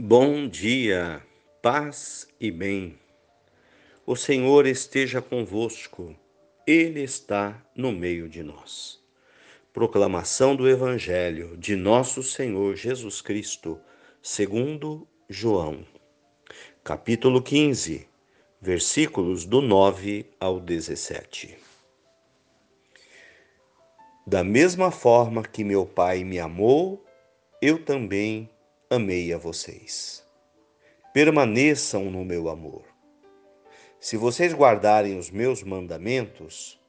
Bom dia, paz e bem. O Senhor esteja convosco, Ele está no meio de nós. Proclamação do Evangelho de Nosso Senhor Jesus Cristo, segundo João, capítulo 15, versículos do 9 ao 17. Da mesma forma que meu Pai me amou, eu também amei a vocês. Permaneçam no meu amor. Se vocês guardarem os meus mandamentos,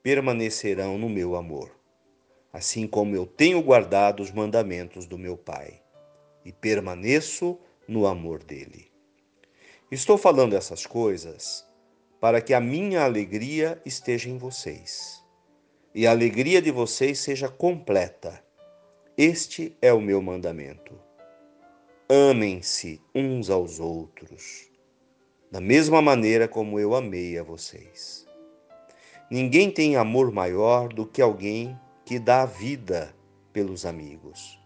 permanecerão no meu amor, assim como eu tenho guardado os mandamentos do meu Pai, e permaneço no amor dele. Estou falando essas coisas para que a minha alegria esteja em vocês e a alegria de vocês seja completa. Este é o meu mandamento Amem-se uns aos outros, da mesma maneira como eu amei a vocês. Ninguém tem amor maior do que alguém que dá a vida pelos amigos.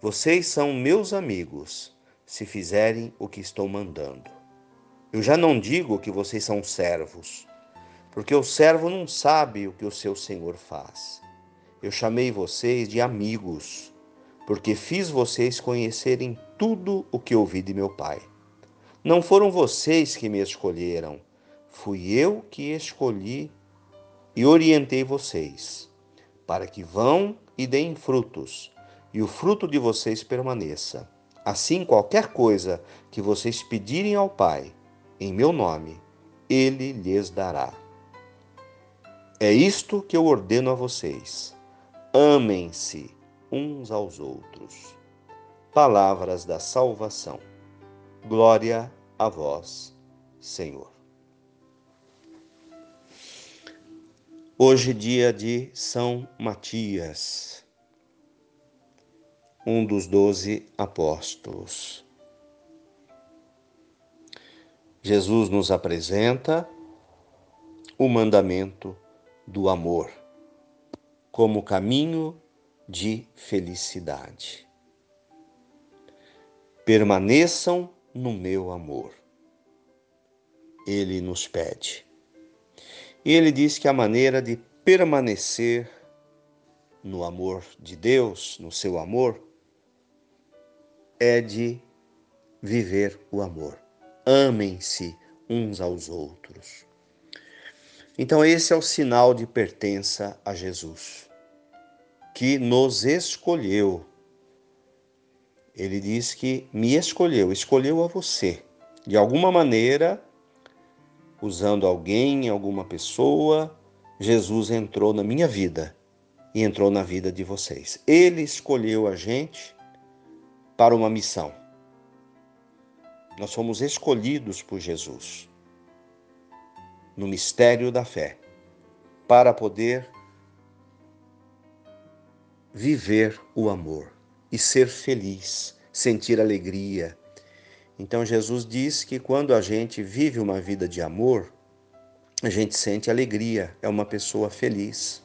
Vocês são meus amigos se fizerem o que estou mandando. Eu já não digo que vocês são servos, porque o servo não sabe o que o seu senhor faz. Eu chamei vocês de amigos porque fiz vocês conhecerem tudo o que ouvi de meu Pai. Não foram vocês que me escolheram, fui eu que escolhi e orientei vocês, para que vão e deem frutos, e o fruto de vocês permaneça. Assim, qualquer coisa que vocês pedirem ao Pai, em meu nome, ele lhes dará. É isto que eu ordeno a vocês: amem-se uns aos outros. Palavras da salvação. Glória a vós, Senhor. Hoje, dia de São Matias, um dos doze apóstolos. Jesus nos apresenta o mandamento do amor como caminho de felicidade. Permaneçam no meu amor. Ele nos pede. E ele diz que a maneira de permanecer no amor de Deus, no seu amor, é de viver o amor. Amem-se uns aos outros. Então, esse é o sinal de pertença a Jesus que nos escolheu. Ele diz que me escolheu, escolheu a você. De alguma maneira, usando alguém, alguma pessoa, Jesus entrou na minha vida e entrou na vida de vocês. Ele escolheu a gente para uma missão. Nós fomos escolhidos por Jesus no mistério da fé para poder viver o amor e ser feliz, sentir alegria. Então Jesus diz que quando a gente vive uma vida de amor, a gente sente alegria, é uma pessoa feliz.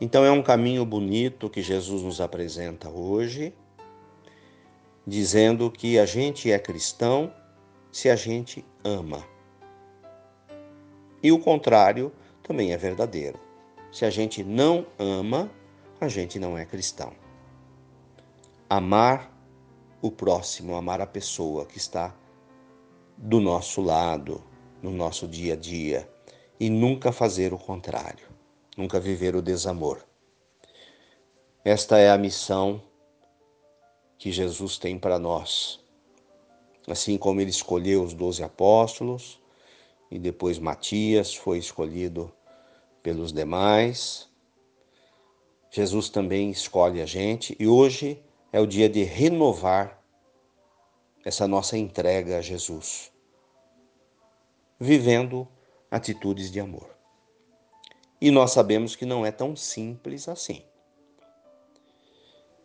Então é um caminho bonito que Jesus nos apresenta hoje, dizendo que a gente é cristão se a gente ama. E o contrário também é verdadeiro. Se a gente não ama, a gente não é cristão. Amar o próximo, amar a pessoa que está do nosso lado, no nosso dia a dia, e nunca fazer o contrário, nunca viver o desamor. Esta é a missão que Jesus tem para nós. Assim como ele escolheu os doze apóstolos, e depois Matias foi escolhido pelos demais. Jesus também escolhe a gente e hoje é o dia de renovar essa nossa entrega a Jesus, vivendo atitudes de amor. E nós sabemos que não é tão simples assim.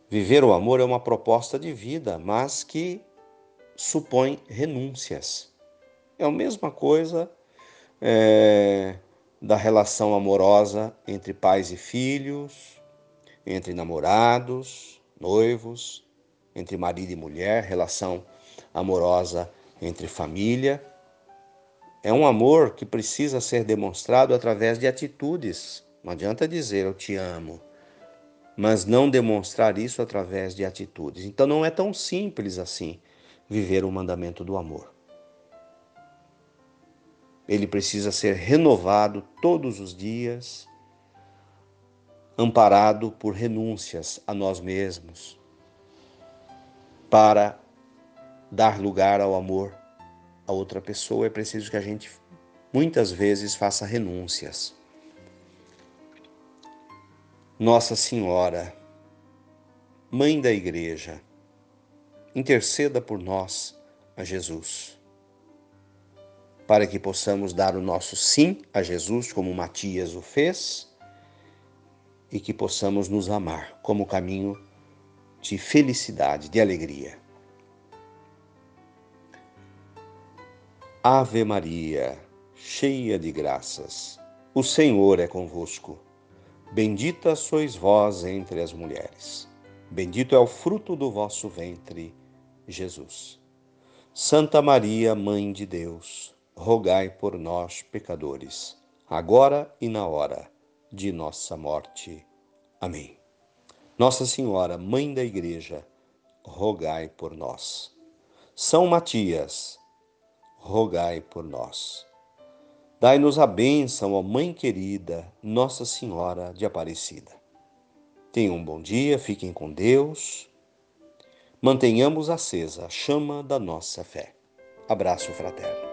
Viver o amor é uma proposta de vida, mas que supõe renúncias. É a mesma coisa é, da relação amorosa entre pais e filhos, entre namorados, noivos. entre marido e mulher, relação amorosa entre família. É um amor que precisa ser demonstrado através de atitudes. Não adianta dizer eu te amo, mas não demonstrar isso através de atitudes. Então não é tão simples assim viver o mandamento do amor. Ele precisa ser renovado todos os dias, amparado por renúncias a nós mesmos, para dar lugar ao amor a outra pessoa, é preciso que a gente muitas vezes faça renúncias. Nossa Senhora, Mãe da Igreja, interceda por nós a Jesus, para que possamos dar o nosso sim a Jesus, como Matias o fez, e que possamos nos amar como caminho de felicidade, de alegria. Ave Maria, cheia de graças, o Senhor é convosco. Bendita sois vós entre as mulheres. Bendito é o fruto do vosso ventre, Jesus. Santa Maria, Mãe de Deus, rogai por nós, pecadores, agora e na hora de nossa morte. Amém. Nossa Senhora, Mãe da Igreja, rogai por nós. São Matias, rogai por nós. Dai-nos a bênção, ó Mãe querida, Nossa Senhora de Aparecida. Tenham um bom dia, fiquem com Deus. Mantenhamos acesa a chama da nossa fé. Abraço fraterno.